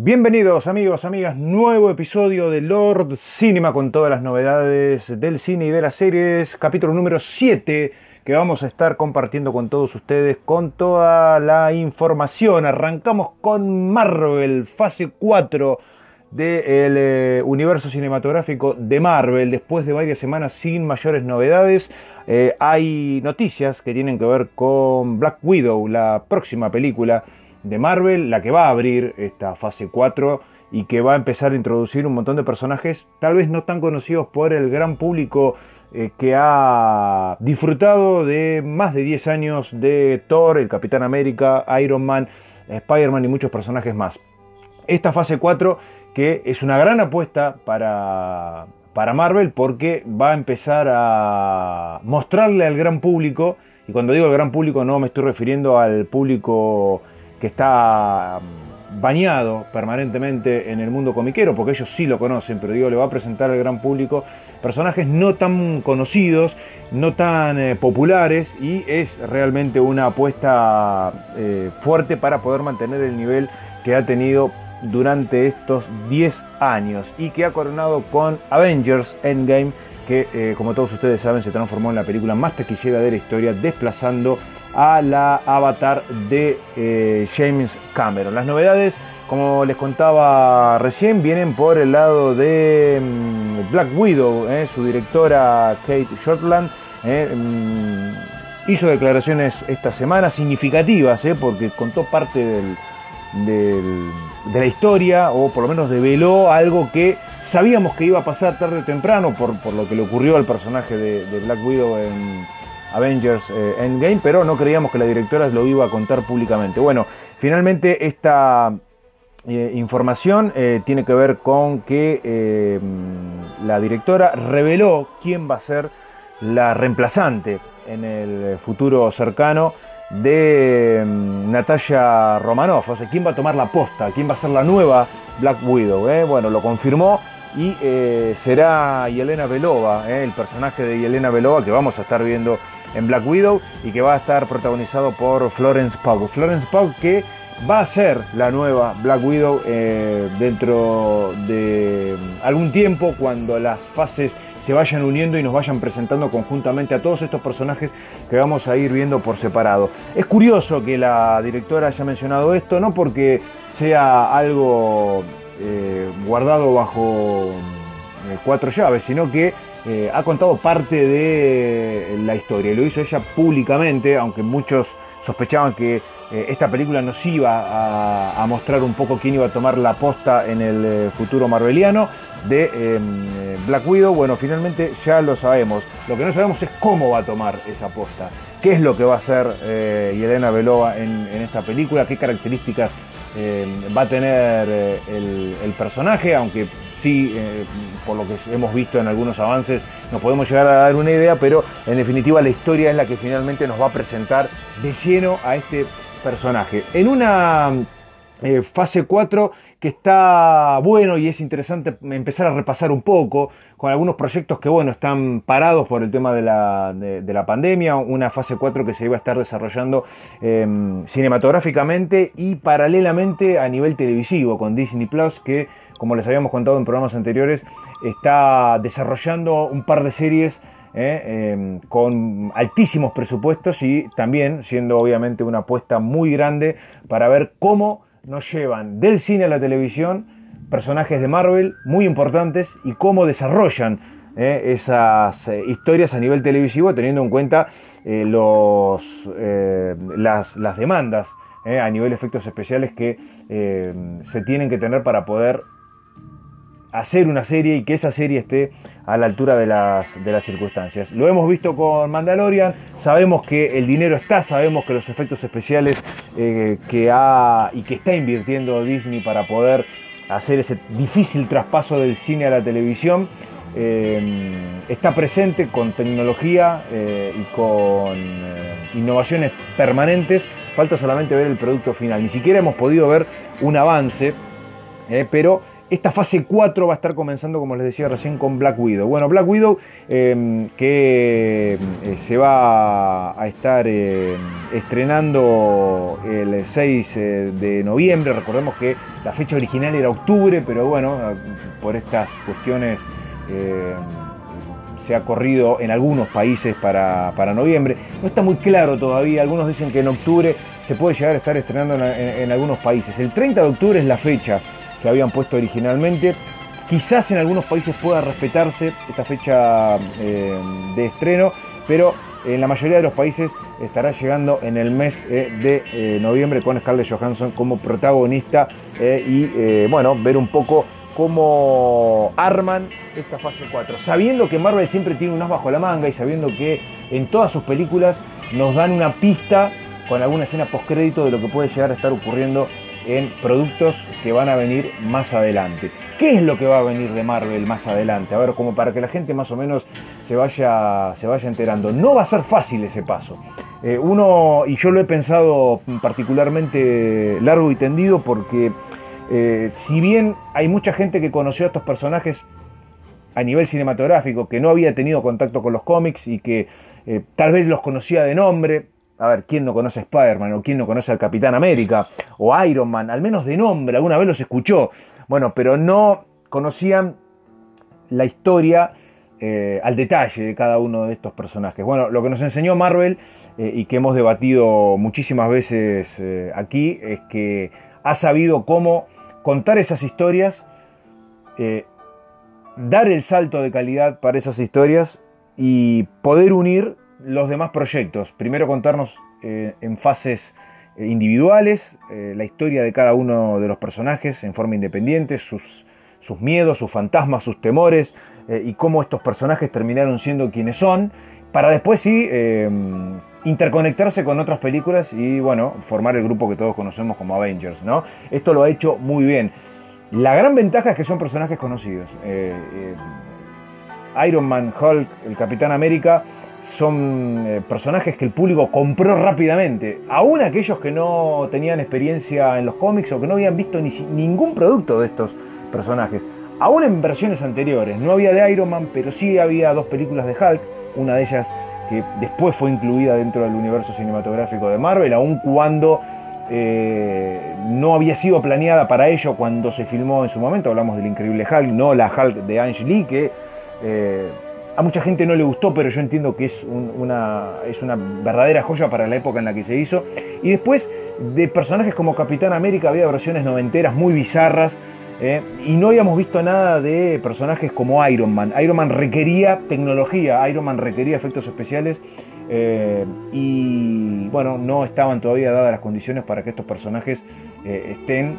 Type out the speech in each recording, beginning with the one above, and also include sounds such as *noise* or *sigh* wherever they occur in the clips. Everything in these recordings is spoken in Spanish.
Bienvenidos amigos, amigas, nuevo episodio de Lord Cinema con todas las novedades del cine y de las series, capítulo número 7 que vamos a estar compartiendo con todos ustedes con toda la información. Arrancamos con Marvel, fase 4 del eh, universo cinematográfico de Marvel, después de varias semanas sin mayores novedades. Eh, hay noticias que tienen que ver con Black Widow, la próxima película de Marvel, la que va a abrir esta fase 4 y que va a empezar a introducir un montón de personajes tal vez no tan conocidos por el gran público eh, que ha disfrutado de más de 10 años de Thor, el Capitán América, Iron Man, Spider-Man y muchos personajes más. Esta fase 4 que es una gran apuesta para, para Marvel porque va a empezar a mostrarle al gran público, y cuando digo el gran público no me estoy refiriendo al público que está mm, bañado permanentemente en el mundo comiquero, porque ellos sí lo conocen, pero digo, le va a presentar al gran público personajes no tan conocidos, no tan eh, populares, y es realmente una apuesta eh, fuerte para poder mantener el nivel que ha tenido durante estos 10 años y que ha coronado con Avengers Endgame, que eh, como todos ustedes saben se transformó en la película más taquillera de la historia, desplazando a la avatar de eh, James Cameron. Las novedades, como les contaba recién, vienen por el lado de mm, Black Widow, eh, su directora Kate Shortland. Mm, hizo declaraciones esta semana significativas, porque contó parte de la historia, o por lo menos develó algo que sabíamos que iba a pasar tarde o temprano por, lo que le ocurrió al personaje de, Black Widow en Avengers eh, Endgame, pero no creíamos que la directora lo iba a contar públicamente. Bueno, finalmente esta eh, información eh, tiene que ver con que la directora reveló quién va a ser la reemplazante en el futuro cercano de mm, Natalia Romanoff, o sea, quién va a tomar la posta, quién va a ser la nueva Black Widow. Bueno, lo confirmó y será Yelena Belova, el personaje de Yelena Belova que vamos a estar viendo en Black Widow y que va a estar protagonizado por Florence Pugh. Florence Pugh que va a ser la nueva Black Widow dentro de mm, algún tiempo cuando las fases se vayan uniendo y nos vayan presentando conjuntamente a todos estos personajes que vamos a ir viendo por separado. Es curioso que la directora haya mencionado esto, no porque sea algo eh, guardado bajo eh, cuatro llaves, sino que eh, ha contado parte de la historia. Lo hizo ella públicamente, aunque muchos sospechaban que esta película nos iba a, mostrar un poco quién iba a tomar la posta en el futuro marveliano de Black Widow, bueno, finalmente ya lo sabemos. Lo que no sabemos es cómo va a tomar esa aposta, qué es lo que va a hacer eh, Yelena Belova en, esta película, qué características va a tener eh, el, personaje, aunque sí, eh, por lo que hemos visto en algunos avances, nos podemos llegar a dar una idea, pero en definitiva la historia es la que finalmente nos va a presentar de lleno a este personaje. En una fase 4 que está bueno y es interesante empezar a repasar un poco con algunos proyectos que bueno están parados por el tema de la, de, la pandemia, una fase 4 que se iba a estar desarrollando em, cinematográficamente y paralelamente a nivel televisivo con Disney Plus que como les habíamos contado en programas anteriores está desarrollando un par de series eh, em, con altísimos presupuestos y también siendo obviamente una apuesta muy grande para ver cómo nos llevan del cine a la televisión personajes de Marvel muy importantes y cómo desarrollan eh, esas eh, historias a nivel televisivo teniendo en cuenta los, las, las, demandas a nivel efectos especiales que se tienen que tener para poder hacer una serie y que esa serie esté a la altura de las, de las circunstancias. Lo hemos visto con Mandalorian, sabemos que el dinero está, sabemos que los efectos especiales eh, que ha y que está invirtiendo Disney para poder hacer ese difícil traspaso del cine a la televisión eh, está presente con tecnología eh, y con innovaciones permanentes. Falta solamente ver el producto final. Ni siquiera hemos podido ver un avance, pero esta fase 4 va a estar comenzando, como les decía recién, con Black Widow. Bueno, Black Widow em, que eh, se va a estar em, estrenando el 6 eh, de noviembre. Recordemos que la fecha original era octubre, pero bueno, por estas cuestiones em, se ha corrido en algunos países para, noviembre. No está muy claro todavía, algunos dicen que en octubre se puede llegar a estar estrenando en algunos países. El 30 de octubre es la fecha que habían puesto originalmente. Quizás en algunos países pueda respetarse esta fecha eh, de estreno, pero en la mayoría de los países estará llegando en el mes eh, de eh, noviembre con Scarlett Johansson como protagonista y bueno, ver un poco cómo arman esta fase 4, sabiendo que Marvel siempre tiene un as bajo la manga y sabiendo que en todas sus películas nos dan una pista con alguna escena postcrédito de lo que puede llegar a estar ocurriendo en productos que van a venir más adelante. ¿Qué es lo que va a venir de Marvel más adelante? A ver, como para que la gente más o menos se vaya, se vaya enterando. No va a ser fácil ese paso. Eh, uno, y yo lo he pensado particularmente largo y tendido porque eh, si bien hay mucha gente que conoció a estos personajes a nivel cinematográfico, que no había tenido contacto con los cómics y que eh, tal vez los conocía de nombre, a ver, ¿quién no conoce a Spider-Man o quién no conoce al Capitán América o Iron Man? Al menos de nombre, alguna vez los escuchó. Bueno, pero no conocían la historia eh, al detalle de cada uno de estos personajes. Bueno, lo que nos enseñó Marvel eh, y que hemos debatido muchísimas veces eh, aquí es que ha sabido cómo contar esas historias, dar el salto de calidad para esas historias y poder unir los demás proyectos. Primero contarnos eh, en fases eh, individuales eh, la historia de cada uno de los personajes en forma independiente, sus, sus miedos, sus fantasmas, sus temores y cómo estos personajes terminaron siendo quienes son, para después sí interconectarse con otras películas y bueno, formar el grupo que todos conocemos como Avengers. ¿no? Esto lo ha hecho muy bien. La gran ventaja es que son personajes conocidos. Iron Man, Hulk, el Capitán América son eh, personajes que el público compró rápidamente. Aún aquellos que no tenían experiencia en los cómics o que no habían visto ni, ningún producto de estos personajes. Aún en versiones anteriores, no había de Iron Man, pero sí había dos películas de Hulk, una de ellas que después fue incluida dentro del universo cinematográfico de Marvel, aun cuando eh, no había sido planeada para ello cuando se filmó en su momento. Hablamos del increíble Hulk, no la Hulk de Ang Lee, que eh, a mucha gente no le gustó, pero yo entiendo que es, una, es una verdadera joya para la época en la que se hizo. Y después de personajes como Capitán América había versiones noventeras muy bizarras. ¿eh? y no habíamos visto nada de personajes como Iron Man. Iron Man requería tecnología, Iron Man requería efectos especiales. Eh, y bueno, no estaban todavía dadas las condiciones para que estos personajes eh, estén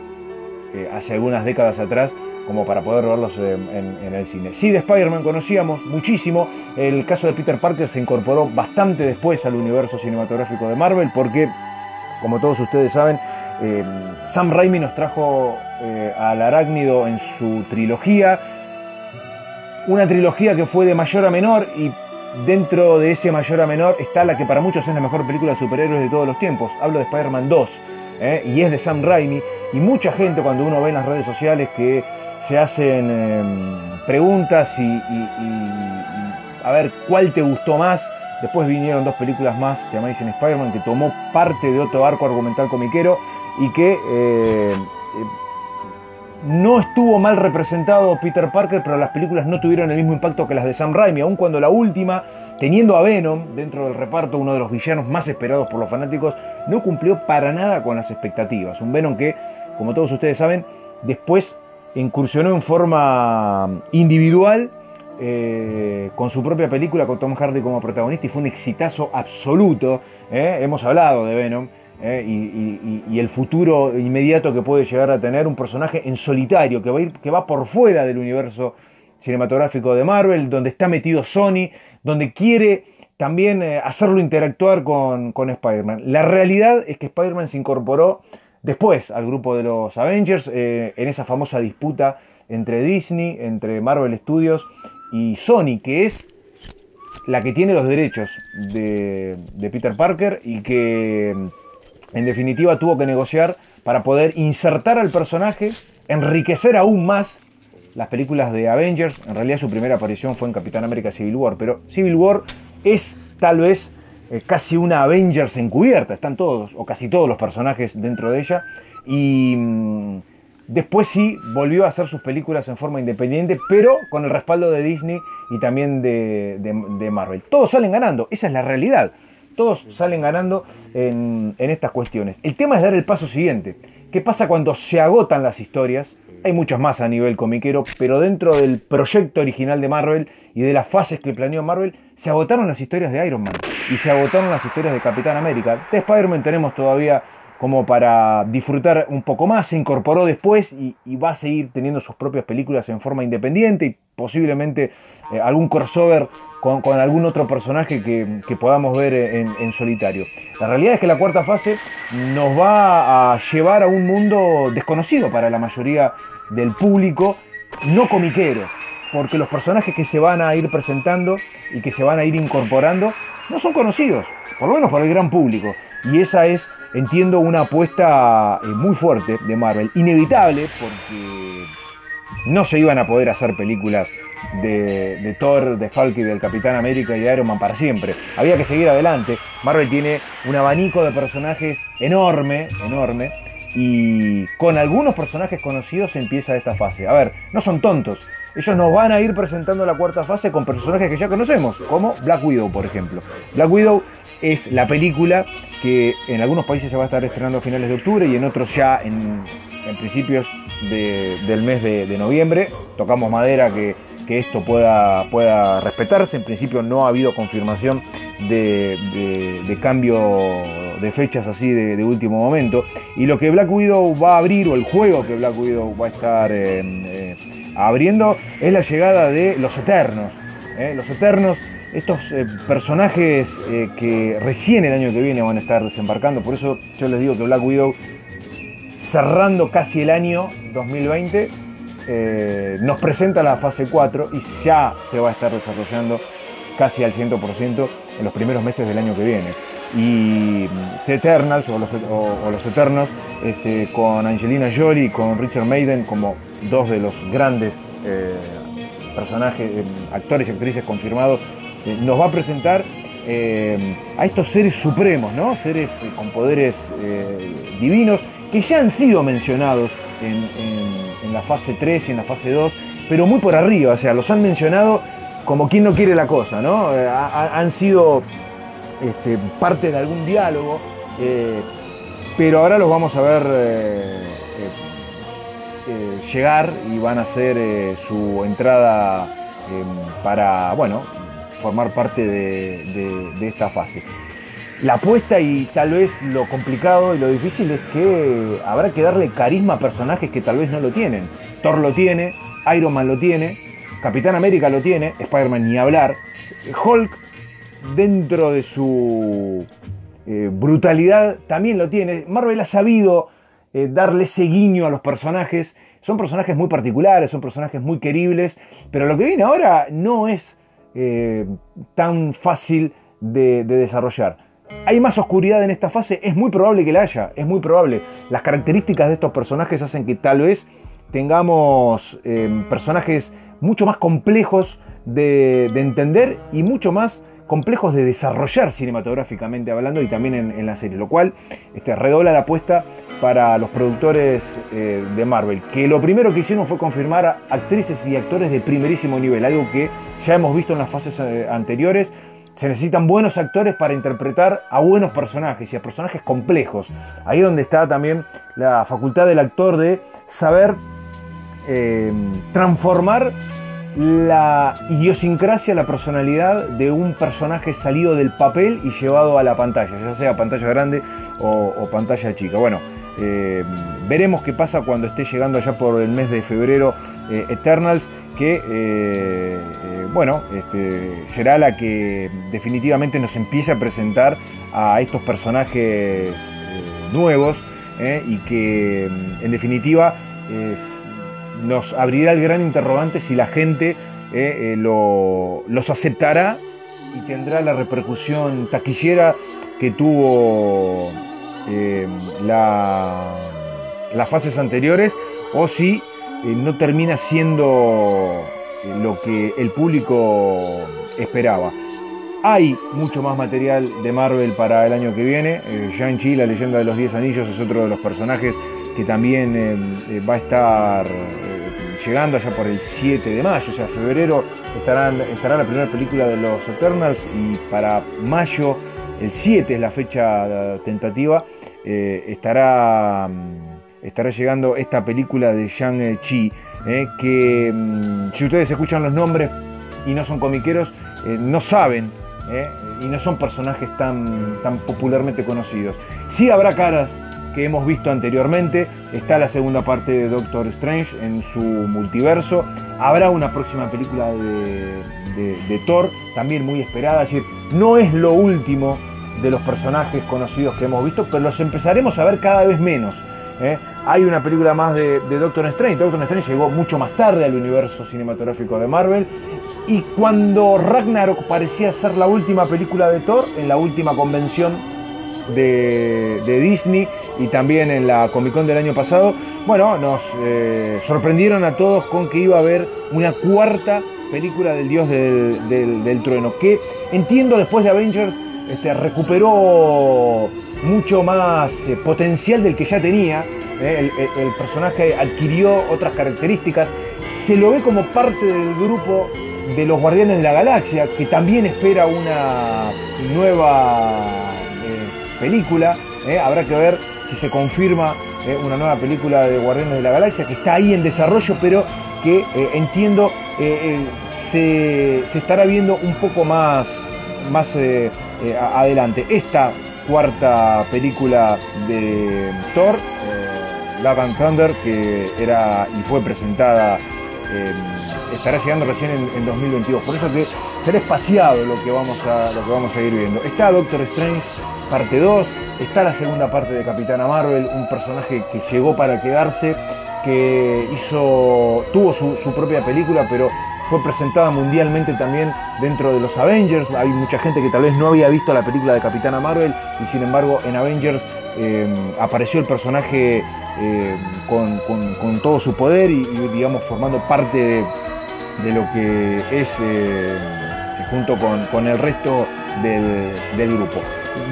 hace algunas décadas atrás como para poder verlos en, el cine. Sí, de Spider-Man conocíamos muchísimo. El caso de Peter Parker se incorporó bastante después al universo cinematográfico de Marvel porque, como todos ustedes saben, eh, Sam Raimi nos trajo eh, al arácnido en su trilogía. Una trilogía que fue de mayor a menor y dentro de ese mayor a menor está la que para muchos es la mejor película de superhéroes de todos los tiempos. Hablo de Spider-Man 2 eh, y es de Sam Raimi. Y mucha gente cuando uno ve en las redes sociales que se hacen em, preguntas y, a ver cuál te gustó más. Después vinieron dos películas más de Amazing Spider-Man que tomó parte de otro arco argumental comiquero y que eh, eh, no estuvo mal representado Peter Parker, pero las películas no tuvieron el mismo impacto que las de Sam Raimi, aun cuando la última, teniendo a Venom dentro del reparto, uno de los villanos más esperados por los fanáticos, no cumplió para nada con las expectativas. Un Venom que, como todos ustedes saben, después incursionó en forma individual eh, con su propia película con Tom Hardy como protagonista y fue un exitazo absoluto. Eh. Hemos hablado de Venom eh, y, el futuro inmediato que puede llegar a tener un personaje en solitario que va, ir, que va por fuera del universo cinematográfico de Marvel, donde está metido Sony, donde quiere también hacerlo interactuar con, con Spider-Man. La realidad es que Spider-Man se incorporó después al grupo de los Avengers, eh, en esa famosa disputa entre Disney, entre Marvel Studios y Sony, que es la que tiene los derechos de, Peter Parker y que en definitiva tuvo que negociar para poder insertar al personaje enriquecer aún más las películas de Avengers. En realidad su primera aparición fue en Capitán América Civil War, pero Civil War es tal vez eh, casi una Avengers encubierta, están todos o casi todos los personajes dentro de ella y mm, después sí volvió a hacer sus películas en forma independiente, pero con el respaldo de Disney y también de, de Marvel. Todos salen ganando, esa es la realidad. Todos salen ganando en, en estas cuestiones. El tema es dar el paso siguiente. ¿Qué pasa cuando se agotan las historias? Hay muchas más a nivel comiquero, pero dentro del proyecto original de Marvel y de las fases que planeó Marvel, se agotaron las historias de Iron Man y se agotaron las historias de Capitán América. De Spider-Man tenemos todavía como para disfrutar un poco más, se incorporó después y, va a seguir teniendo sus propias películas en forma independiente y posiblemente eh, algún crossover con, algún otro personaje que, podamos ver en, solitario. La realidad es que la cuarta fase nos va a llevar a un mundo desconocido para la mayoría del público, no comiquero, porque los personajes que se van a ir presentando y que se van a ir incorporando no son conocidos, por lo menos para el gran público. Y esa es entiendo una apuesta eh, muy fuerte de Marvel, inevitable porque no se iban a poder hacer películas de, Thor, de Hulk y del Capitán América y de Iron Man para siempre. Había que seguir adelante. Marvel tiene un abanico de personajes enorme, enorme. Y con algunos personajes conocidos empieza esta fase. A ver, no son tontos. Ellos nos van a ir presentando la cuarta fase con personajes que ya conocemos, como Black Widow, por ejemplo. Black Widow es la película que en algunos países se va a estar estrenando a finales de octubre y en otros ya en, principios del mes de, noviembre. Tocamos madera que, esto pueda, pueda respetarse. En principio no ha habido confirmación de, cambio de fechas así de, último momento. Y lo que Black Widow va a abrir, o el juego que Black Widow va a estar eh, eh, abriendo, es la llegada de los Eternos. ¿eh? Los Eternos estos eh, personajes eh, que recién el año que viene van a estar desembarcando. Por eso yo les digo que Black Widow, cerrando casi el año 2020, eh, nos presenta la fase 4 y ya se va a estar desarrollando casi al 100% en los primeros meses del año que viene. Y mm, The Eternals o los, Eternos, este, con Angelina Jolie y con Richard Maiden como dos de los grandes personajes, actores y actrices confirmados eh, nos va a presentar eh, a estos seres supremos, ¿no? Seres eh, con poderes divinos que ya han sido mencionados en, la fase 3 y en la fase 2, pero muy por arriba, o sea, los han mencionado como quien no quiere la cosa, ¿no? han sido este, parte de algún diálogo, pero ahora los vamos a ver llegar y van a hacer su entrada para, bueno, formar parte de, esta fase. La apuesta y tal vez lo complicado y lo difícil es que habrá que darle carisma a personajes que tal vez no lo tienen. Thor lo tiene, Iron Man lo tiene, Capitán América lo tiene, Spider-Man ni hablar. Hulk, dentro de su eh, brutalidad, también lo tiene. Marvel ha sabido eh, darle ese guiño a los personajes. Son personajes muy particulares, son personajes muy queribles, pero lo que viene ahora no es eh, tan fácil de, desarrollar. ¿Hay más oscuridad en esta fase? Es muy probable que la haya, es muy probable. Las características de estos personajes hacen que tal vez tengamos eh, personajes mucho más complejos de, entender y mucho más complejos de desarrollar cinematográficamente hablando y también en, la serie, lo cual este, redobla la apuesta para los productores eh, de Marvel, que lo primero que hicieron fue confirmar actrices y actores de primerísimo nivel, algo que ya hemos visto en las fases eh, anteriores. Se necesitan buenos actores para interpretar a buenos personajes y a personajes complejos. Ahí es donde está también la facultad del actor de saber eh, transformar la idiosincrasia, la personalidad de un personaje salido del papel y llevado a la pantalla, ya sea pantalla grande o pantalla chica. Bueno, eh, veremos qué pasa cuando esté llegando allá por el mes de febrero eh, Eternals, que eh, bueno, este, será la que definitivamente nos empiece a presentar a estos personajes nuevos y que en definitiva nos abrirá el gran interrogante si la gente los aceptará y tendrá la repercusión taquillera que tuvo eh, las fases anteriores o si no termina siendo lo que el público esperaba. Hay mucho más material de Marvel para el año que viene. Shang-Chi, la leyenda de los 10 anillos, es otro de los personajes que también va a estar llegando allá por el 7 de mayo, o sea, febrero estarán, estará la primera película de los Eternals y para mayo, el 7 es la fecha tentativa, eh, estará, mm, estará llegando esta película de Shang-Chi, eh, que mm, si ustedes escuchan los nombres y no son comiqueros, eh, no saben y no son personajes tan, tan popularmente conocidos. Sí habrá caras que hemos visto anteriormente. Está la segunda parte de Doctor Strange en su multiverso. Habrá una próxima película de, Thor, también muy esperada. Es decir, no es lo último de los personajes conocidos que hemos visto, pero los empezaremos a ver cada vez menos. ¿eh? Hay una película más de, de, Doctor Strange. Doctor Strange llegó mucho más tarde al universo cinematográfico de Marvel. Y cuando Ragnarok parecía ser la última película de Thor, en la última convención de, Disney y también en la Comic Con del año pasado, bueno, nos eh, sorprendieron a todos con que iba a haber una cuarta película del dios del, trueno, que entiendo después de Avengers este, recuperó mucho más eh, potencial del que ya tenía, eh, el, personaje adquirió otras características, se lo ve como parte del grupo de los Guardianes de la Galaxia, que también espera una nueva película. habrá que ver si se confirma ¿eh? una nueva película de Guardianes de la Galaxia que está ahí en desarrollo, pero que eh, entiendo se, estará viendo un poco más, más adelante. Esta cuarta película de Thor, Love and Thunder, que era y fue presentada estará llegando recién en, 2022. Por eso que será espaciado lo que vamos a, lo que vamos a ir viendo. Está Doctor Strange parte 2, está la segunda parte de Capitana Marvel, un personaje que llegó para quedarse, que hizo, tuvo su, propia película, pero fue presentada mundialmente también dentro de los Avengers. Hay mucha gente que tal vez no había visto la película de Capitana Marvel y sin embargo en Avengers eh, apareció el personaje eh, con, todo su poder y, digamos formando parte de, lo que es eh, junto con, el resto del grupo.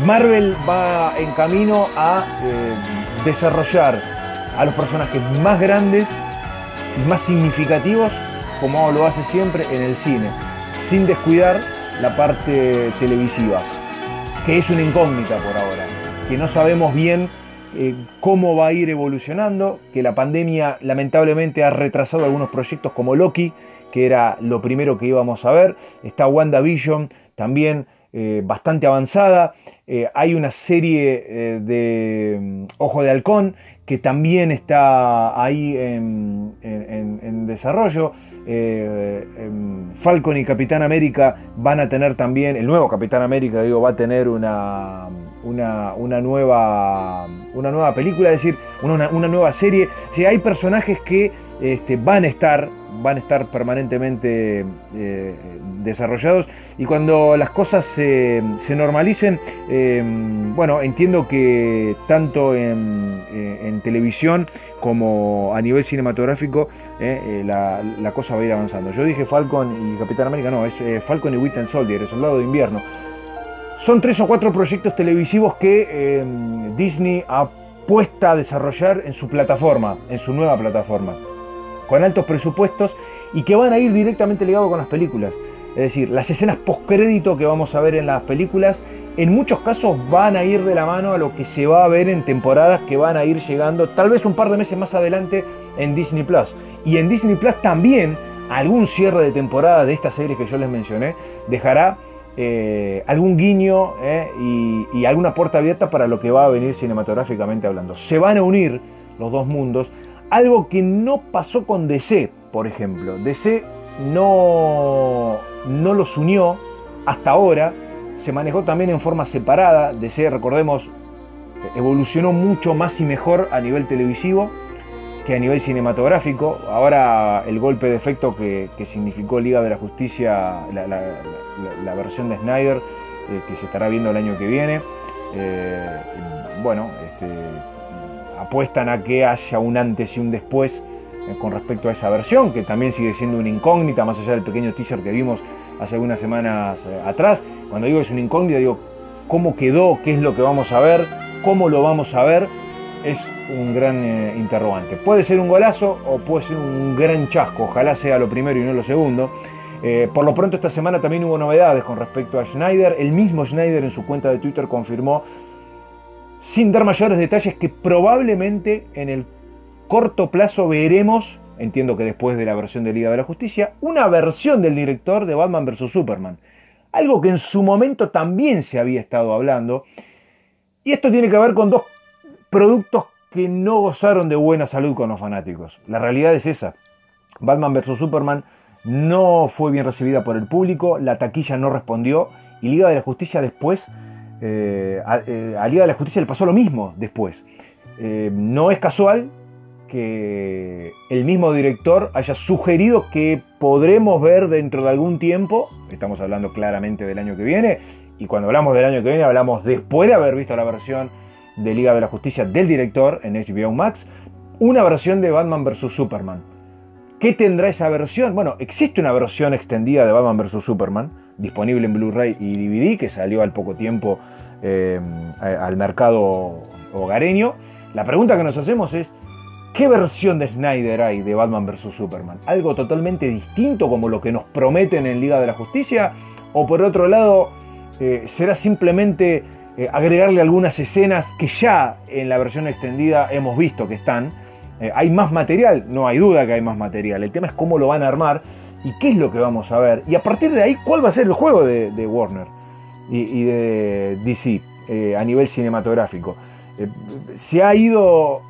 Marvel va en camino a eh, desarrollar a los personajes más grandes y más significativos, como lo hace siempre en el cine, sin descuidar la parte televisiva, que es una incógnita por ahora, que no sabemos bien eh, cómo va a ir evolucionando, que la pandemia lamentablemente ha retrasado algunos proyectos como Loki, que era lo primero que íbamos a ver, está WandaVision también eh, bastante avanzada. Eh, hay una serie eh, de mm, Ojo de Halcón que también está ahí en, desarrollo. Em, Falcon y Capitán América van a tener también, el nuevo Capitán América, digo, va a tener una, una, nueva, una nueva película, es decir, una, nueva serie. Si hay personajes que este, van a estar van a estar permanentemente eh, desarrollados y cuando las cosas se, normalicen, eh, bueno, entiendo que tanto en, eh, televisión como a nivel cinematográfico la, cosa va a ir avanzando. Yo dije Falcon y Capitán América, no, es Falcon y Winter Soldier, el soldado de invierno. Son tres o cuatro proyectos televisivos que Disney ha puesto a desarrollar en su plataforma, en su nueva plataforma con altos presupuestos y que van a ir directamente ligados con las películas. Es decir, las escenas postcrédito que vamos a ver en las películas, en muchos casos van a ir de la mano a lo que se va a ver en temporadas que van a ir llegando tal vez un par de meses más adelante en Disney Plus. Y en Disney Plus también algún cierre de temporada de estas series que yo les mencioné dejará eh, algún guiño eh, y, y alguna puerta abierta para lo que va a venir cinematográficamente hablando. Se van a unir los dos mundos algo que no pasó con DC, por ejemplo. DC no, no los unió hasta ahora, se manejó también en forma separada. DC, recordemos, evolucionó mucho más y mejor a nivel televisivo que a nivel cinematográfico. Ahora el golpe de efecto que, significó Liga de la Justicia, la, versión de Snyder, eh, que se estará viendo el año que viene, eh, bueno, este, apuestan a que haya un antes y un después eh, con respecto a esa versión, que también sigue siendo una incógnita, más allá del pequeño teaser que vimos hace algunas semanas eh, atrás. Cuando digo es una incógnita, digo cómo quedó, qué es lo que vamos a ver, cómo lo vamos a ver, es un gran eh, interrogante. Puede ser un golazo o puede ser un gran chasco, ojalá sea lo primero y no lo segundo. por lo pronto esta semana también hubo novedades con respecto a Schneider. El mismo Schneider en su cuenta de Twitter confirmó, sin dar mayores detalles, que probablemente en el corto plazo veremos, entiendo que después de la versión de Liga de la Justicia, una versión del director de Batman vs. Superman. Algo que en su momento también se había estado hablando. Y esto tiene que ver con dos productos que no gozaron de buena salud con los fanáticos. La realidad es esa. Batman vs. Superman no fue bien recibida por el público, la taquilla no respondió y Liga de la Justicia después, eh, eh, a, Liga de la Justicia le pasó lo mismo después. Eh, no es casual que el mismo director haya sugerido que podremos ver dentro de algún tiempo, estamos hablando claramente del año que viene, y cuando hablamos del año que viene hablamos después de haber visto la versión de Liga de la Justicia del director en HBO Max, una versión de Batman vs. Superman. ¿Qué tendrá esa versión? Bueno, existe una versión extendida de Batman vs. Superman, disponible en Blu-ray y DVD, que salió al poco tiempo eh, al mercado hogareño. La pregunta que nos hacemos es, ¿Qué versión de Snyder hay de Batman vs. Superman? ¿Algo totalmente distinto como lo que nos prometen en Liga de la Justicia? ¿O por otro lado, eh, será simplemente eh, agregarle algunas escenas que ya en la versión extendida hemos visto que están? ¿Hay más material? No hay duda que hay más material. El tema es cómo lo van a armar y qué es lo que vamos a ver. Y a partir de ahí, ¿cuál va a ser el juego de, Warner y, de DC a nivel cinematográfico? se ha ido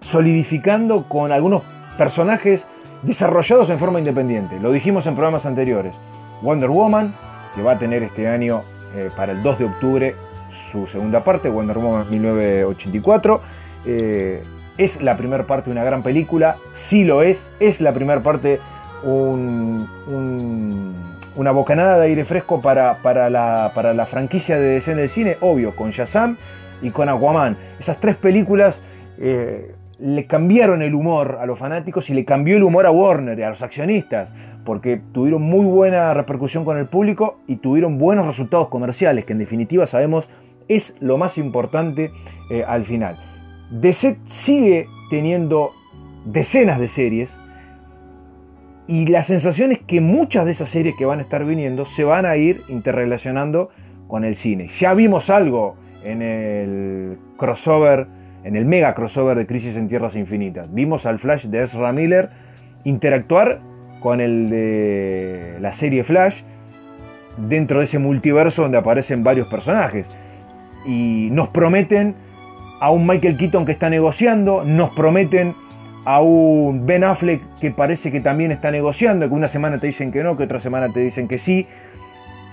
solidificando con algunos personajes desarrollados en forma independiente. Lo dijimos en programas anteriores. Wonder Woman, que va a tener este año eh, para el 2 de octubre su segunda parte, Wonder Woman 1984. Es la primera parte una gran película, sí lo es, es la primera parte una bocanada de aire fresco para, para, la, para la franquicia de DC en el cine, obvio, con Shazam y con Aquaman. Esas tres películas eh, le cambiaron el humor a los fanáticos y le cambió el humor a Warner y a los accionistas, porque tuvieron muy buena repercusión con el público y tuvieron buenos resultados comerciales, que en definitiva sabemos es lo más importante eh, al final. DC sigue teniendo decenas de series y la sensación es que muchas de esas series que van a estar viniendo se van a ir interrelacionando con el cine. Ya vimos algo en el crossover en el mega crossover de Crisis en Tierras Infinitas. Vimos al Flash de Ezra Miller interactuar con el de la serie Flash dentro de ese multiverso donde aparecen varios personajes. Y nos prometen a un Michael Keaton que está negociando, nos prometen a un Ben Affleck que parece que también está negociando, que una semana te dicen que no, que otra semana te dicen que sí,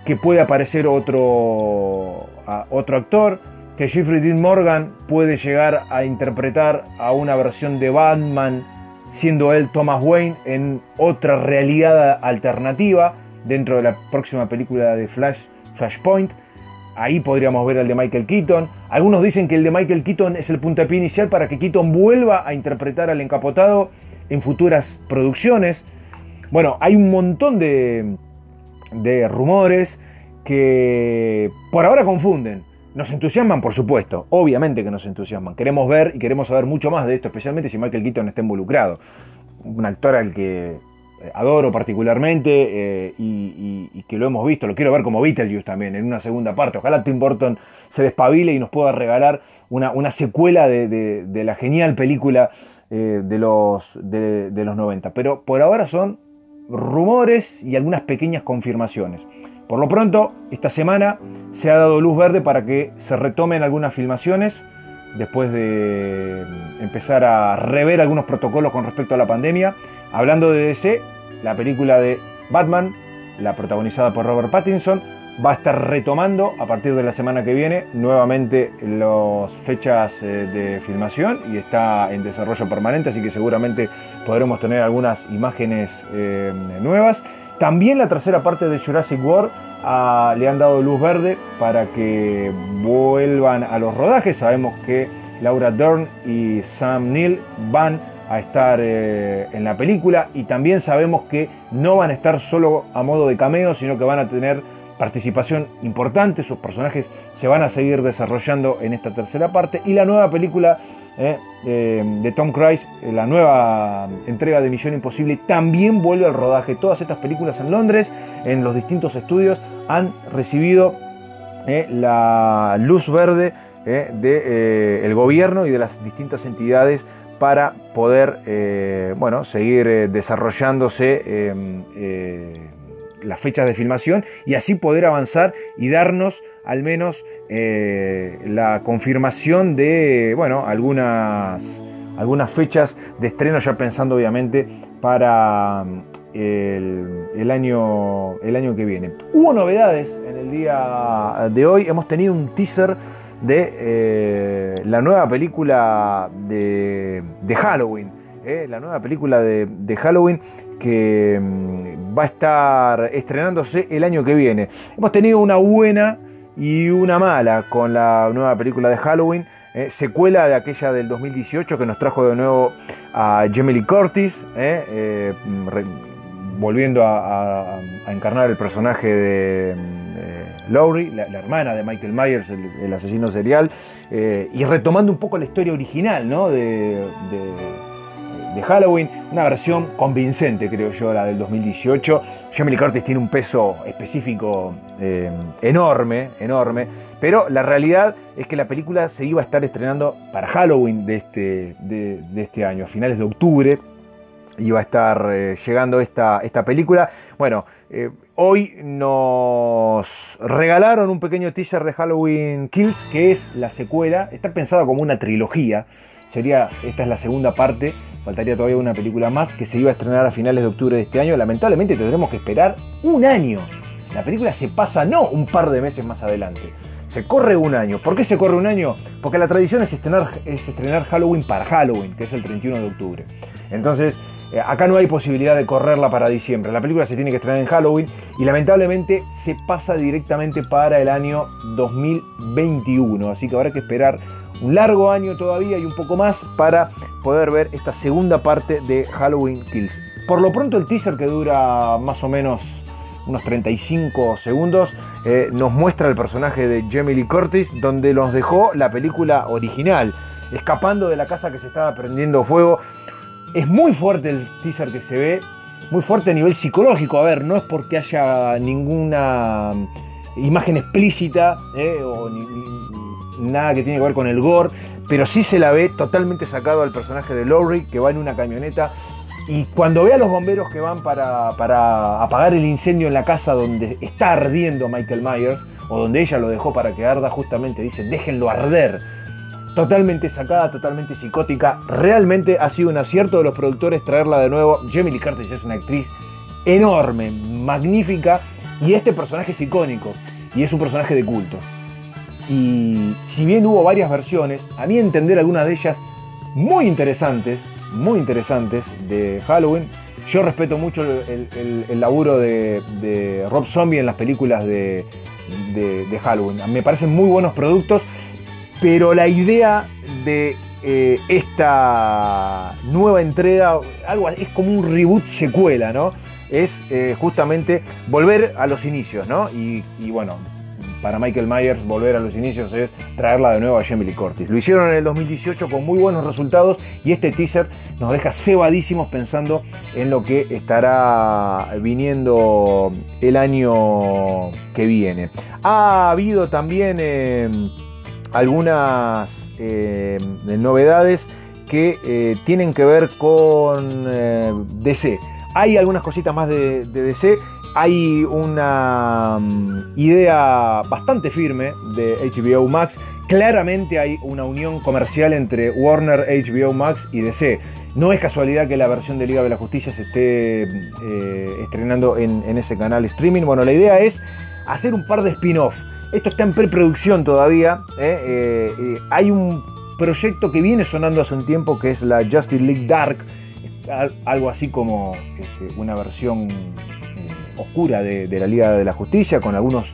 que puede aparecer otro, otro actor que Jeffrey Dean Morgan puede llegar a interpretar a una versión de Batman, siendo él Thomas Wayne, en otra realidad alternativa dentro de la próxima película de Flash, Flashpoint. Ahí podríamos ver al de Michael Keaton. Algunos dicen que el de Michael Keaton es el puntapié inicial para que Keaton vuelva a interpretar al encapotado en futuras producciones. Bueno, hay un montón de, de rumores que por ahora confunden. Nos entusiasman, por supuesto, obviamente que nos entusiasman. Queremos ver y queremos saber mucho más de esto, especialmente si Michael Keaton está involucrado. Un actor al que adoro particularmente eh, y, que lo hemos visto, lo quiero ver como Beetlejuice también en una segunda parte. Ojalá Tim Burton se despabile y nos pueda regalar una, secuela de, la genial película eh, de, los, de, de los 90. Pero por ahora son rumores y algunas pequeñas confirmaciones. Por lo pronto, esta semana se ha dado luz verde para que se retomen algunas filmaciones después de empezar a rever algunos protocolos con respecto a la pandemia. Hablando de DC, la película de Batman, la protagonizada por Robert Pattinson, va a estar retomando a partir de la semana que viene nuevamente las fechas eh, de filmación y está en desarrollo permanente, así que seguramente podremos tener algunas imágenes eh, nuevas. También la tercera parte de Jurassic World ah, le han dado luz verde para que vuelvan a los rodajes. Sabemos que Laura Dern y Sam Neill van a estar eh, en la película. Y también sabemos que no van a estar solo a modo de cameo, sino que van a tener participación importante, sus personajes se van a seguir desarrollando en esta tercera parte. Y la nueva película eh, de Tom Cruise, eh, la nueva entrega de Misión Imposible, también vuelve al rodaje. Todas estas películas en Londres, en los distintos estudios, han recibido la luz verde del gobierno y de las distintas entidades para poder eh, bueno, seguir eh, desarrollándose eh, las fechas de filmación y así poder avanzar y darnos al menos la confirmación de bueno, algunas, algunas fechas de estreno, ya pensando obviamente para el, año, el año que viene. Hubo novedades en el día de hoy, hemos tenido un teaser de eh, la nueva película de, Halloween. Eh, la nueva película de, Halloween que mm, va a estar estrenándose el año que viene. Hemos tenido una buena y una mala con la nueva película de Halloween. Eh, secuela de aquella del 2018 que nos trajo de nuevo a Jamie Lee Curtis, mm, volviendo a, encarnar el personaje de Lowry, la, hermana de Michael Myers, el, asesino serial, eh, y retomando un poco la historia original de, Halloween, una versión convincente, creo yo, la del 2018. Jamie Curtis tiene un peso específico eh, enorme, enorme, pero la realidad es que la película se iba a estar estrenando para Halloween de este, de, este año, a finales de octubre iba a estar eh, llegando esta, esta película. Bueno, Hoy nos regalaron un pequeño teaser de Halloween Kills, que es la secuela. Está pensada como una trilogía. Sería, esta es la segunda parte. Faltaría todavía una película más que se iba a estrenar a finales de octubre de este año. Lamentablemente tendremos que esperar un año. La película se pasa no un par de meses más adelante. Se corre un año. ¿Por qué se corre un año? Porque la tradición es estrenar, es estrenar Halloween para Halloween, que es el 31 de octubre. Entonces, eh, acá no hay posibilidad de correrla para diciembre. La película se tiene que estrenar en Halloween y lamentablemente se pasa directamente para el año 2021. Así que habrá que esperar un largo año todavía y un poco más para poder ver esta segunda parte de Halloween Kills. Por lo pronto el teaser que dura más o menos unos 35 segundos, eh, nos muestra el personaje de Jamie Lee Curtis, donde nos dejó la película original, escapando de la casa que se estaba prendiendo fuego es muy fuerte el teaser que se ve, muy fuerte a nivel psicológico. A ver, no es porque haya ninguna imagen explícita eh, o nada que tiene que ver con el gore, pero sí se la ve totalmente sacado al personaje de Lowry que va en una camioneta. Y cuando ve a los bomberos que van para, para apagar el incendio en la casa donde está ardiendo Michael Myers, o donde ella lo dejó para que arda, justamente dice, déjenlo arder totalmente sacada, totalmente psicótica. Realmente ha sido un acierto de los productores traerla de nuevo. Jamie Lee Curtis es una actriz enorme, magnífica, y este personaje es icónico, y es un personaje de culto. Y si bien hubo varias versiones, a mí entender algunas de ellas muy interesantes, muy interesantes de Halloween. Yo respeto mucho el, laburo de, Rob Zombie en las películas de, de Halloween. Me parecen muy buenos productos pero la idea de eh, esta nueva entrega, algo es como un reboot secuela, ¿no? Es eh, justamente volver a los inicios, ¿no? Y, bueno, para Michael Myers volver a los inicios es traerla de nuevo a Jamie Lee Curtis. Lo hicieron en el 2018 con muy buenos resultados y este teaser nos deja cebadísimos pensando en lo que estará viniendo el año que viene. Ha habido también... Eh, algunas eh, novedades que eh, tienen que ver con eh, DC. Hay algunas cositas más de, DC. Hay una mm, idea bastante firme de HBO Max. Claramente hay una unión comercial entre Warner, HBO Max y DC. No es casualidad que la versión de Liga de la Justicia se esté estrenando en, ese canal streaming. Bueno, la idea es hacer un par de spin-off esto está en preproducción todavía. ¿eh? Eh, eh, hay un proyecto que viene sonando hace un tiempo que es la Justice League Dark, algo así como este, una versión oscura de, la Liga de la Justicia, con algunos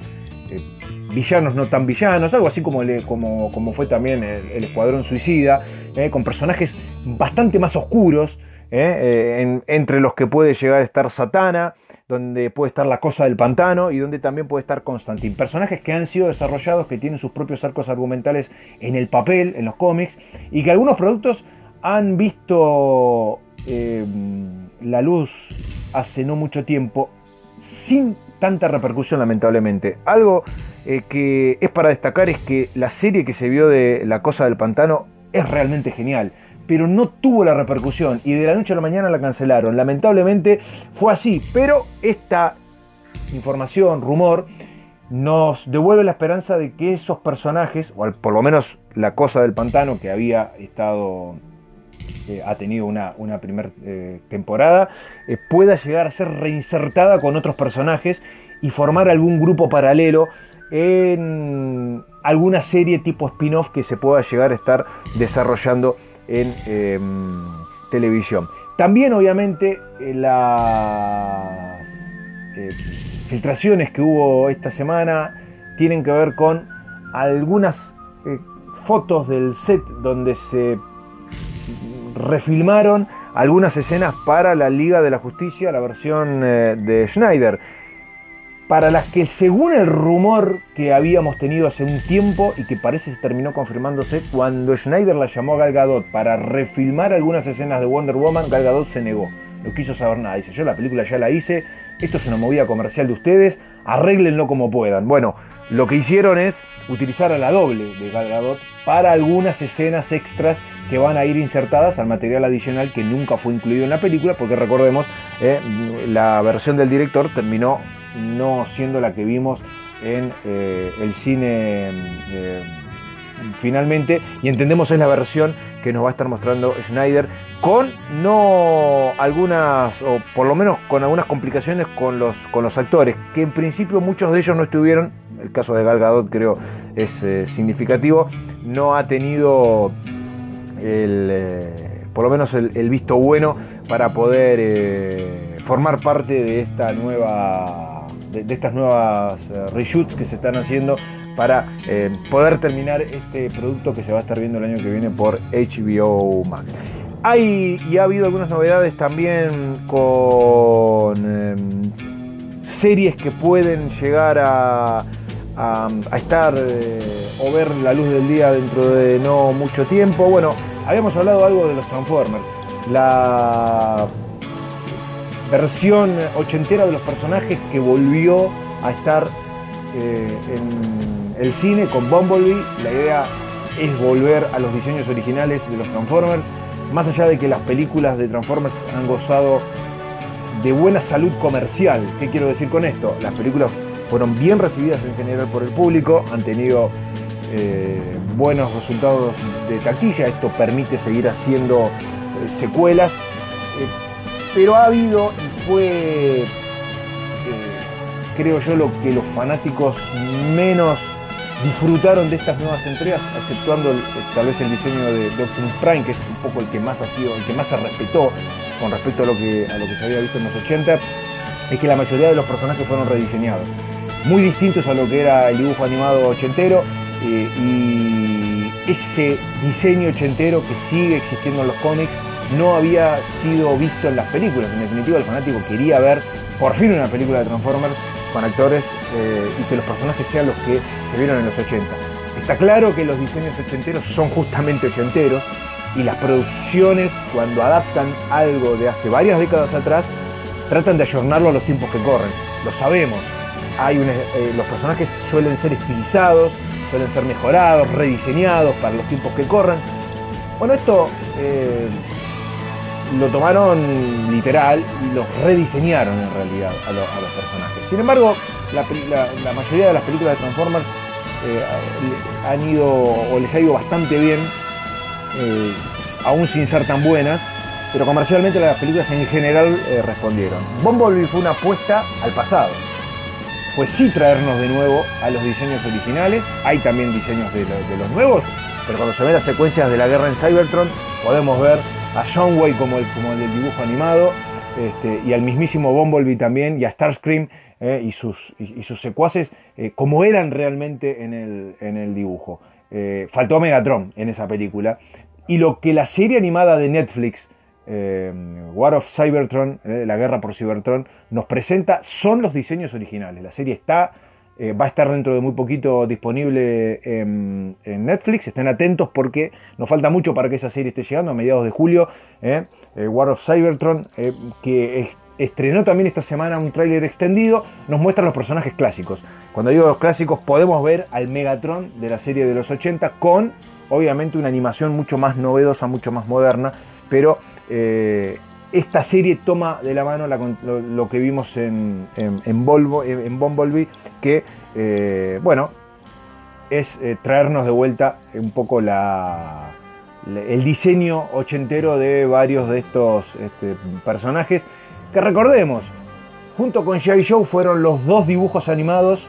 villanos no tan villanos, algo así como, como, fue también el, Escuadrón Suicida, con personajes bastante más oscuros, entre los que puede llegar a estar Satana, donde puede estar la cosa del pantano y donde también puede estar Constantine. Personajes que han sido desarrollados, que tienen sus propios arcos argumentales en el papel, en los cómics, y que algunos productos han visto la luz hace no mucho tiempo sin tanta repercusión lamentablemente. Algo eh, que es para destacar es que la serie que se vio de La Cosa del Pantano es realmente genial, pero no tuvo la repercusión y de la noche a la mañana la cancelaron. Lamentablemente fue así, pero esta información, rumor, nos devuelve la esperanza de que esos personajes, o por lo menos la Cosa del Pantano que había estado ha tenido una, primera eh, temporada, eh, pueda llegar a ser reinsertada con otros personajes y formar algún grupo paralelo en alguna serie tipo spin-off que se pueda llegar a estar desarrollando en em, televisión. También obviamente eh, las filtraciones que hubo esta semana tienen que ver con algunas fotos del set donde se refilmaron algunas escenas para la Liga de la Justicia, la versión eh, de Schneider, para las que según el rumor que habíamos tenido hace un tiempo y que parece se terminó confirmándose, cuando Schneider la llamó a Gal Gadot para refilmar algunas escenas de Wonder Woman, Gal Gadot se negó, no quiso saber nada, dice yo la película ya la hice, esto es una movida comercial de ustedes, arréglenlo como puedan. Bueno, lo que hicieron es utilizar a la doble de Gal Gadot para algunas escenas extras que van a ir insertadas al material adicional que nunca fue incluido en la película, porque recordemos, eh, la versión del director terminó no siendo la que vimos en eh, el cine eh, finalmente, y entendemos es la versión que nos va a estar mostrando Schneider, con no algunas, o por lo menos con algunas complicaciones con los, con los actores, que en principio muchos de ellos no estuvieron, el caso de Gal Gadot creo es significativo, no ha tenido el, eh, por lo menos el, visto bueno para poder eh, formar parte de esta nueva de, estas nuevas eh, reshoots que se están haciendo para poder terminar este producto que se va a estar viendo el año que viene por HBO Max. Hay y ha habido algunas novedades también con series que pueden llegar a, a, estar o ver la luz del día dentro de no mucho tiempo. Bueno, habíamos hablado algo de los Transformers. La versión ochentera de los personajes que volvió a estar eh, en el cine con Bumblebee. La idea es volver a los diseños originales de los Transformers. Más allá de que las películas de Transformers han gozado de buena salud comercial. ¿Qué quiero decir con esto? Las películas fueron bien recibidas en general por el público, han tenido eh, buenos resultados de taquilla, esto permite seguir haciendo eh, secuelas, pero ha habido y fue, creo yo, lo que los fanáticos menos disfrutaron de estas nuevas entregas, exceptuando tal vez el diseño de, Optimus Prime, que es un poco el que más ha sido, el que más se respetó con respecto a lo que, a lo que se había visto en los 80, es que la mayoría de los personajes fueron rediseñados. Muy distintos a lo que era el dibujo animado ochentero, eh, y ese diseño ochentero que sigue existiendo en los cómics no había sido visto en las películas. En definitiva, el fanático quería ver por fin una película de Transformers con actores eh, y que los personajes sean los que se vieron en los 80. Está claro que los diseños ochenteros son justamente ochenteros y las producciones, cuando adaptan algo de hace varias décadas atrás, tratan de ayornarlo a los tiempos que corren. Lo sabemos. Hay eh, los personajes suelen ser estilizados, suelen ser mejorados, rediseñados para los tiempos que corren. Bueno, esto eh, lo tomaron literal y los rediseñaron en realidad a, los personajes. Sin embargo, la, mayoría de las películas de Transformers eh, han ido o les ha ido bastante bien, eh, aún sin ser tan buenas, pero comercialmente las películas en general respondieron. Bumblebee fue una apuesta al pasado pues sí traernos de nuevo a los diseños originales. Hay también diseños de, los nuevos, pero cuando se ven las secuencias de la guerra en Cybertron, podemos ver a John Way como el, como el del dibujo animado, este, y al mismísimo Bumblebee también, y a Starscream eh, y, sus, y, sus secuaces eh, como eran realmente en el, en el dibujo. Eh, faltó Megatron en esa película. Y lo que la serie animada de Netflix, War of Cybertron, la guerra por Cybertron, nos presenta son los diseños originales. La serie está, va a estar dentro de muy poquito disponible en, en, Netflix. Estén atentos porque nos falta mucho para que esa serie esté llegando a mediados de julio. War of Cybertron, que es estrenó también esta semana un tráiler extendido, nos muestra los personajes clásicos. Cuando digo los clásicos, podemos ver al Megatron de la serie de los 80 con, obviamente, una animación mucho más novedosa, mucho más moderna, pero eh, esta serie toma de la mano lo, que vimos en, en, Volvo, en Bumblebee, que, eh, bueno, es eh, traernos de vuelta un poco la, el diseño ochentero de varios de estos este, personajes que recordemos, junto con G.I. Joe fueron los dos dibujos animados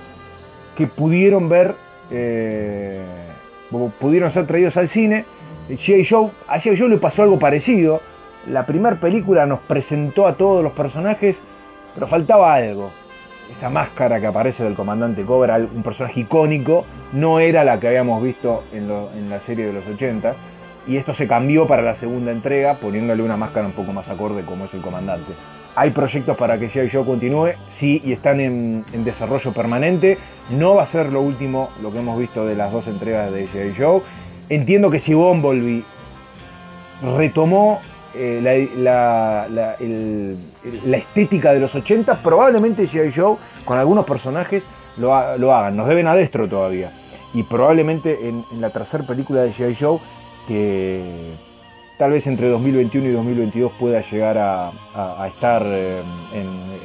que pudieron ver, eh, pudieron ser traídos al cine. G.I. Joe, a G.I. Joe le pasó algo parecido. La primera película nos presentó a todos los personajes, pero faltaba algo. Esa máscara que aparece del comandante Cobra, un personaje icónico, no era la que habíamos visto en, la serie de los 80 y esto se cambió para la segunda entrega poniéndole una máscara un poco más acorde como es el comandante. Hay proyectos para que G.I. Joe continúe, sí, y están en, desarrollo permanente. No va a ser lo último lo que hemos visto de las dos entregas de G.I. Joe. Entiendo que si Bumblebee retomó eh, la, estética de los 80, probablemente G.I. Joe con algunos personajes lo, hagan. Nos deben a Destro todavía. Y probablemente en, en la tercera película de G.I. Joe, que tal vez entre 2021 y 2022 pueda llegar a, estar eh,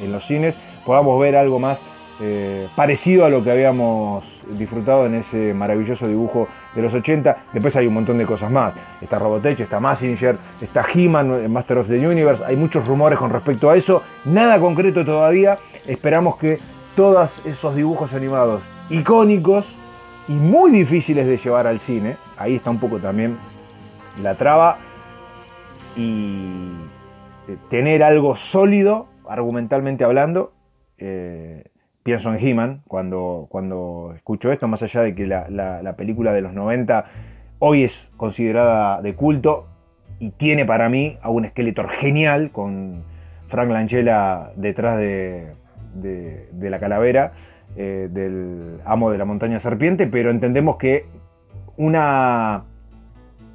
en, los cines, podamos ver algo más eh, parecido a lo que habíamos disfrutado en ese maravilloso dibujo de los 80. Después hay un montón de cosas más. Está Robotech, está Massinger, está He-Man, Master of the Universe. Hay muchos rumores con respecto a eso. Nada concreto todavía. Esperamos que todos esos dibujos animados icónicos y muy difíciles de llevar al cine, ahí está un poco también la traba, y eh, tener algo sólido, argumentalmente hablando. Eh, pienso en He-Man cuando, cuando escucho esto, más allá de que la, película de los 90 hoy es considerada de culto y tiene para mí a un Skeletor genial con Frank Langella detrás de, la calavera eh, del amo de la montaña serpiente, pero entendemos que una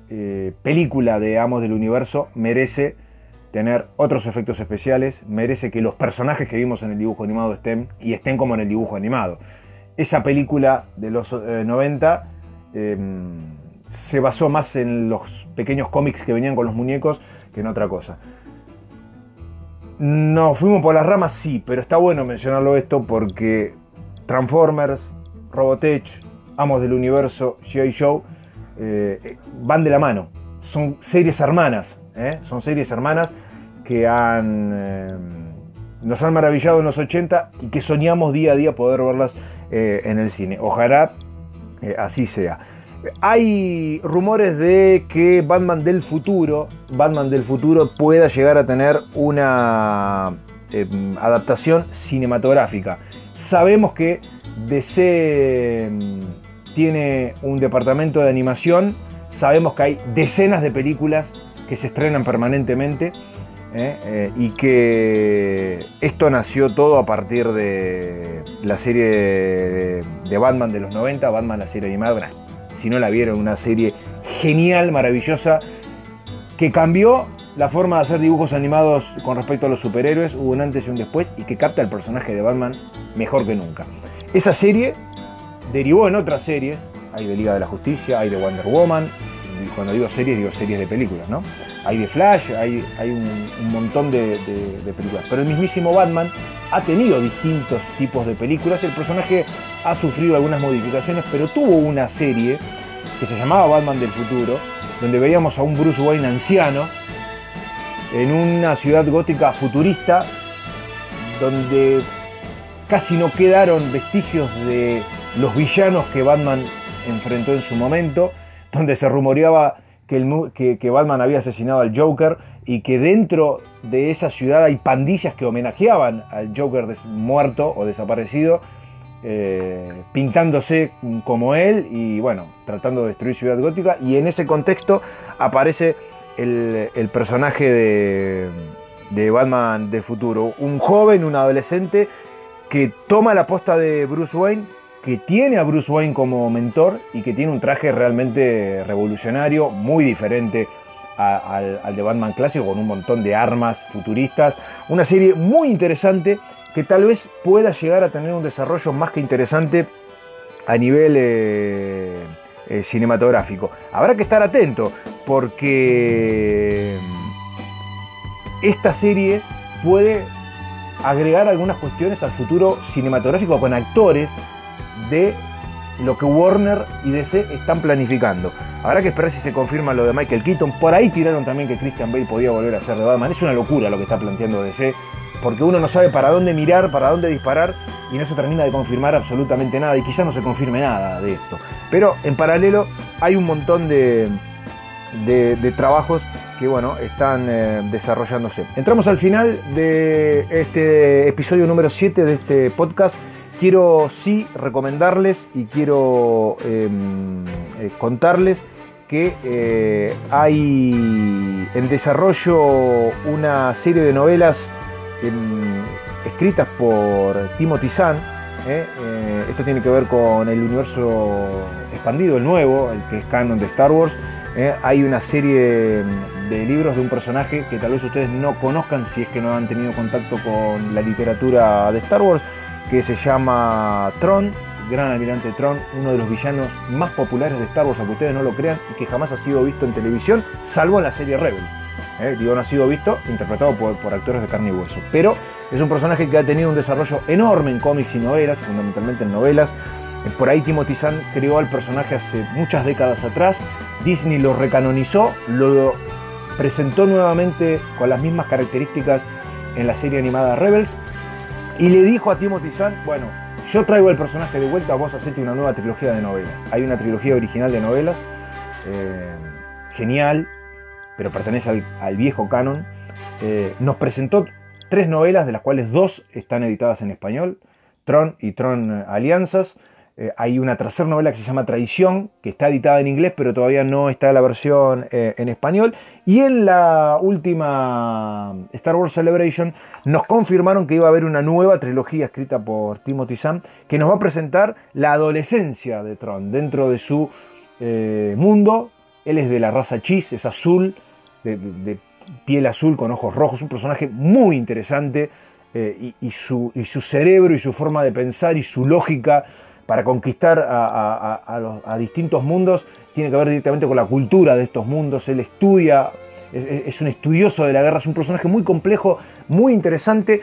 eh, película de Amos del Universo merece tener otros efectos especiales, merece que los personajes que vimos en el dibujo animado estén y estén como en el dibujo animado. Esa película de los 90 eh, em, se basó más en los pequeños cómics que venían con los muñecos que en otra cosa. Nos fuimos por las ramas, sí, pero está bueno mencionarlo esto porque Transformers, Robotech, Amos del Universo, G.I. Joe eh, van de la mano. Son series hermanas, ¿eh? son series hermanas que han, eh, nos han maravillado en los 80 y que soñamos día a día poder verlas en el cine. Ojalá así sea. Hay rumores de que Batman del futuro, Batman del futuro pueda llegar a tener una adaptación cinematográfica. Sabemos que DC tiene un departamento de animación. Sabemos que hay decenas de películas que se estrenan permanentemente ¿eh? Eh, y que esto nació todo a partir de la serie de, Batman de los 90, Batman la serie animada. Si no la vieron, una serie genial, maravillosa, que cambió la forma de hacer dibujos animados con respecto a los superhéroes, hubo un antes y un después, y que capta el personaje de Batman mejor que nunca. Esa serie derivó en otras series, hay de Liga de la Justicia, hay de Wonder Woman, cuando digo series, digo series de películas, ¿no? Hay de Flash, hay, hay un, montón de, películas. Pero el mismísimo Batman ha tenido distintos tipos de películas. El personaje ha sufrido algunas modificaciones, pero tuvo una serie que se llamaba Batman del futuro, donde veíamos a un Bruce Wayne anciano en una ciudad gótica futurista, donde casi no quedaron vestigios de los villanos que Batman enfrentó en su momento, *laughs* donde se rumoreaba que, que, Batman había asesinado al Joker y que dentro de esa ciudad hay pandillas que homenajeaban al Joker muerto o desaparecido, eh, pintándose como él y bueno, tratando de destruir Ciudad Gótica. Y en ese contexto aparece el, personaje de, de Batman de futuro, un joven, un adolescente que toma la posta de Bruce Wayne que tiene a Bruce Wayne como mentor y que tiene un traje realmente revolucionario, muy diferente al, de Batman clásico, con un montón de armas futuristas. Una serie muy interesante que tal vez pueda llegar a tener un desarrollo más que interesante a nivel eh, eh, cinematográfico. Habrá que estar atento porque esta serie puede agregar algunas cuestiones al futuro cinematográfico con actores de lo que Warner y DC están planificando. Habrá que esperar si se confirma lo de Michael Keaton. Por ahí tiraron también que Christian Bale podía volver a ser de Batman. Es una locura lo que está planteando DC, porque uno no sabe para dónde mirar, para dónde disparar, y no se termina de confirmar absolutamente nada, y quizás no se confirme nada de esto. Pero en paralelo hay un montón de, de, trabajos que bueno, están eh, desarrollándose. Entramos al final de este episodio número 7 de este podcast quiero sí recomendarles y quiero em, eh, contarles que eh, hay en desarrollo una serie de novelas em, escritas por Timothy Zahn. ¿eh? esto tiene que ver con el universo expandido, el nuevo, el que es canon de Star Wars. hay una serie de libros de un personaje que tal vez ustedes no conozcan si es que no han tenido contacto con la literatura de Star Wars que se llama Tron, Gran Almirante Tron, uno de los villanos más populares de Star Wars, aunque ustedes no lo crean, y que jamás ha sido visto en televisión, salvo en la serie Rebels. ¿eh? Digo, no ha sido visto, interpretado por, actores de carne y hueso. Pero es un personaje que ha tenido un desarrollo enorme en cómics y novelas, fundamentalmente en novelas. Eh, por ahí Timothy Zahn creó al personaje hace muchas décadas atrás. Disney lo recanonizó, lo presentó nuevamente con las mismas características en la serie animada Rebels y le dijo a Timothy Zahn, bueno, yo traigo el personaje de vuelta, vos hacete una nueva trilogía de novelas. Hay una trilogía original de novelas, eh, genial, pero pertenece al, viejo canon. Eh, nos presentó tres novelas, de las cuales dos están editadas en español, Tron y Tron Alianzas. Eh, hay una tercera novela que se llama Traición, que está editada en inglés, pero todavía no está la versión eh, en español. Y en la última Star Wars Celebration nos confirmaron que iba a haber una nueva trilogía escrita por Timothy Zahn, que nos va a presentar la adolescencia de Tron dentro de su eh, mundo. Él es de la raza Chis, es azul, de, piel azul con ojos rojos, un personaje muy interesante. y, su, y su cerebro y su forma de pensar y su lógica para conquistar a, distintos mundos tiene que ver directamente con la cultura de estos mundos. Él estudia, es, un estudioso de la guerra, es un personaje muy complejo, muy interesante.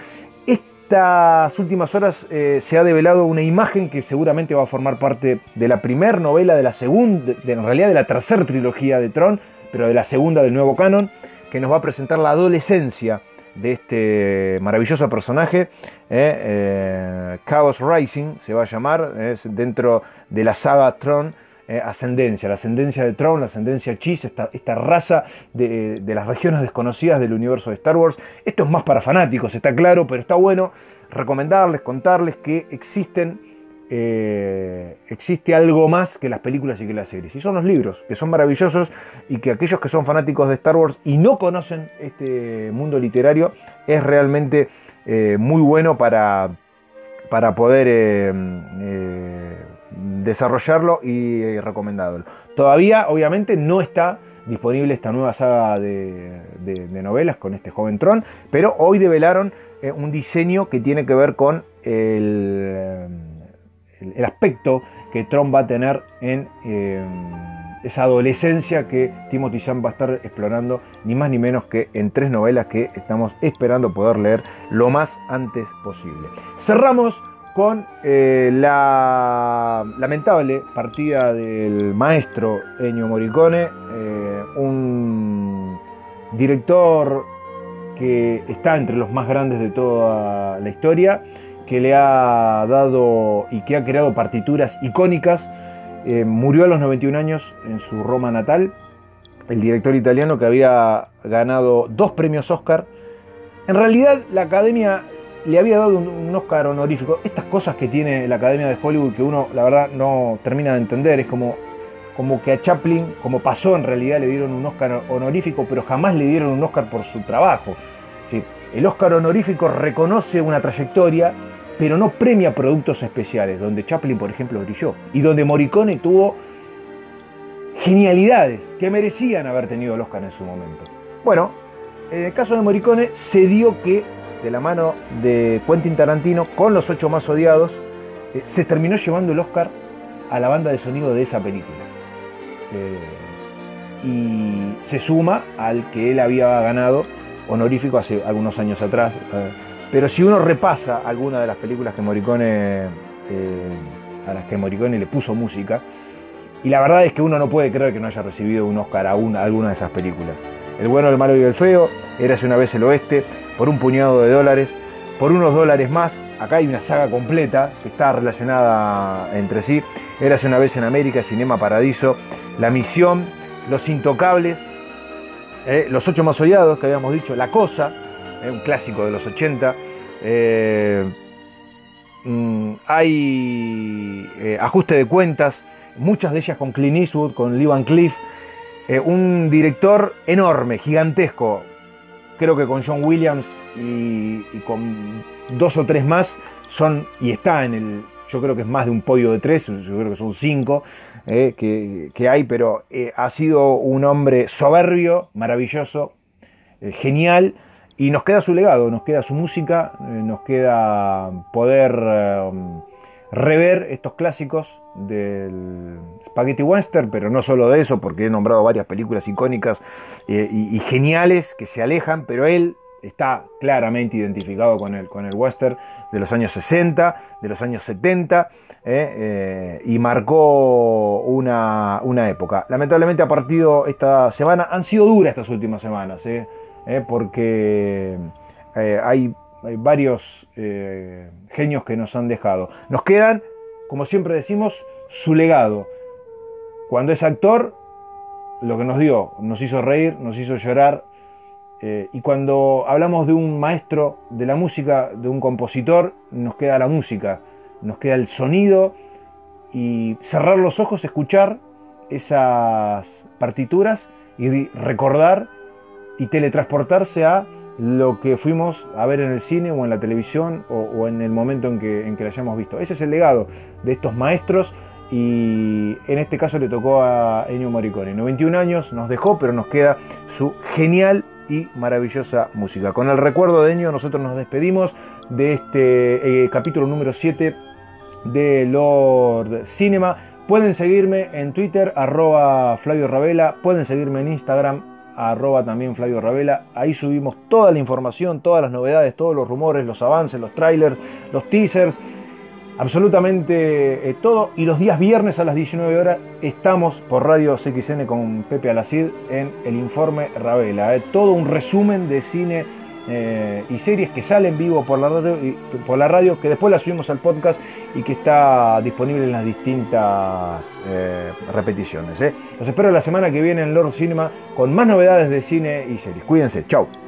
Estas últimas horas eh, se ha develado una imagen que seguramente va a formar parte de la primera novela de la segunda, en realidad de la tercera trilogía de Tron, pero de la segunda del nuevo canon, que nos va a presentar la adolescencia de este maravilloso personaje, eh, eh, Chaos Rising se va a llamar, dentro de la saga Tron. Eh, ascendencia, la ascendencia de Tron, la ascendencia Chis, esta, esta raza de, las regiones desconocidas del universo de Star Wars. Esto es más para fanáticos, está claro, pero está bueno recomendarles, contarles que existen eh, existe algo más que las películas y que las series. Y son los libros, que son maravillosos y que aquellos que son fanáticos de Star Wars y no conocen este mundo literario, es realmente eh, muy bueno para, para poder eh, desarrollarlo y recomendarlo. Todavía, obviamente, no está disponible esta nueva saga de, de novelas con este joven Tron, pero hoy develaron un diseño que tiene que ver con el el, aspecto que Trump va a tener en eh, esa adolescencia que Timothy Zahn va a estar explorando, ni más ni menos que en tres novelas que estamos esperando poder leer lo más antes posible. Cerramos con eh, la lamentable partida del maestro Ennio Morricone, eh, un director que está entre los más grandes de toda la historia que le ha dado y que ha creado partituras icónicas. Eh, murió a los 91 años en su Roma natal. el director italiano que había ganado dos premios Oscar. En realidad la academia le había dado un, Oscar honorífico. Estas cosas que tiene la academia de Hollywood que uno la verdad no termina de entender. Es como, como que a Chaplin, como pasó en realidad, le dieron un Oscar honorífico, pero jamás le dieron un Oscar por su trabajo. El Oscar honorífico reconoce una trayectoria, pero no premia productos especiales, donde Chaplin, por ejemplo, brilló. Y donde Morricone tuvo genialidades que merecían haber tenido el Oscar en su momento. Bueno, en el caso de Morricone se dio que, de la mano de Quentin Tarantino, con los ocho más odiados, eh, se terminó llevando el Oscar a la banda de sonido de esa película. Eh, y se suma al que él había ganado honorífico hace algunos años atrás. Eh, pero si uno repasa alguna de las películas que Morricone, a las que Morricone le puso música, y la verdad es que uno no puede creer que no haya recibido un Oscar a, alguna de esas películas. El bueno, el malo y el feo, Érase una vez el oeste, por un puñado de dólares, por unos dólares más. Acá hay una saga completa que está relacionada entre sí. Érase una vez en América, Cinema Paradiso, La Misión, Los Intocables, eh, Los Ocho Más Odiados, que habíamos dicho, La Cosa, eh, un clásico de los 80. Eh, mm, hay Ajuste de Cuentas, muchas de ellas con Clint Eastwood, con Lee Van Cleef, eh, un director enorme, gigantesco, creo que con John Williams y, con dos o tres más, son, y está en el, yo creo que es más de un podio de tres, yo creo que son cinco eh, que, hay, pero eh, ha sido un hombre soberbio, maravilloso, genial, y nos queda su legado, nos queda su música, nos queda poder rever estos clásicos del Spaghetti Western, pero no solo de eso, porque he nombrado varias películas icónicas eh, y, geniales que se alejan, pero él está claramente identificado con el, con el western de los años 60, de los años 70, eh, eh, y marcó una, una, época. Lamentablemente a partir de esta semana, han sido duras estas últimas semanas, porque hay hay varios eh, genios que nos han dejado. Nos quedan, como siempre decimos, su legado. Cuando es actor, lo que nos dio, nos hizo reír, nos hizo llorar. Eh, y cuando hablamos de un maestro de la música, de un compositor, nos queda la música, nos queda el sonido y cerrar los ojos, escuchar esas partituras y recordar y teletransportarse a lo que fuimos a ver en el cine o en la televisión o, en el momento en que, en que la hayamos visto. Ese es el legado de estos maestros y en este caso le tocó a Ennio Morricone. 91 años nos dejó, pero nos queda su genial y maravillosa música. Con el recuerdo de Ennio nosotros nos despedimos de este eh, capítulo número 7 de Lord Cinema. Pueden seguirme en Twitter, arroba Flavio Ravela, pueden seguirme en Instagram, arroba también Flavio Ravela. Ahí subimos toda la información, todas las novedades, todos los rumores, los avances, los trailers, los teasers, absolutamente eh, todo. Y los días viernes a las 19 horas estamos por Radio CXN con Pepe Alacid en el informe Ravela. Eh. Todo un resumen de cine eh, y series que salen vivo por la, radio, por la radio, que después las subimos al podcast y que está disponible en las distintas eh, repeticiones. Eh. Los espero la semana que viene en Lord Cinema con más novedades de cine y series. Cuídense, chao.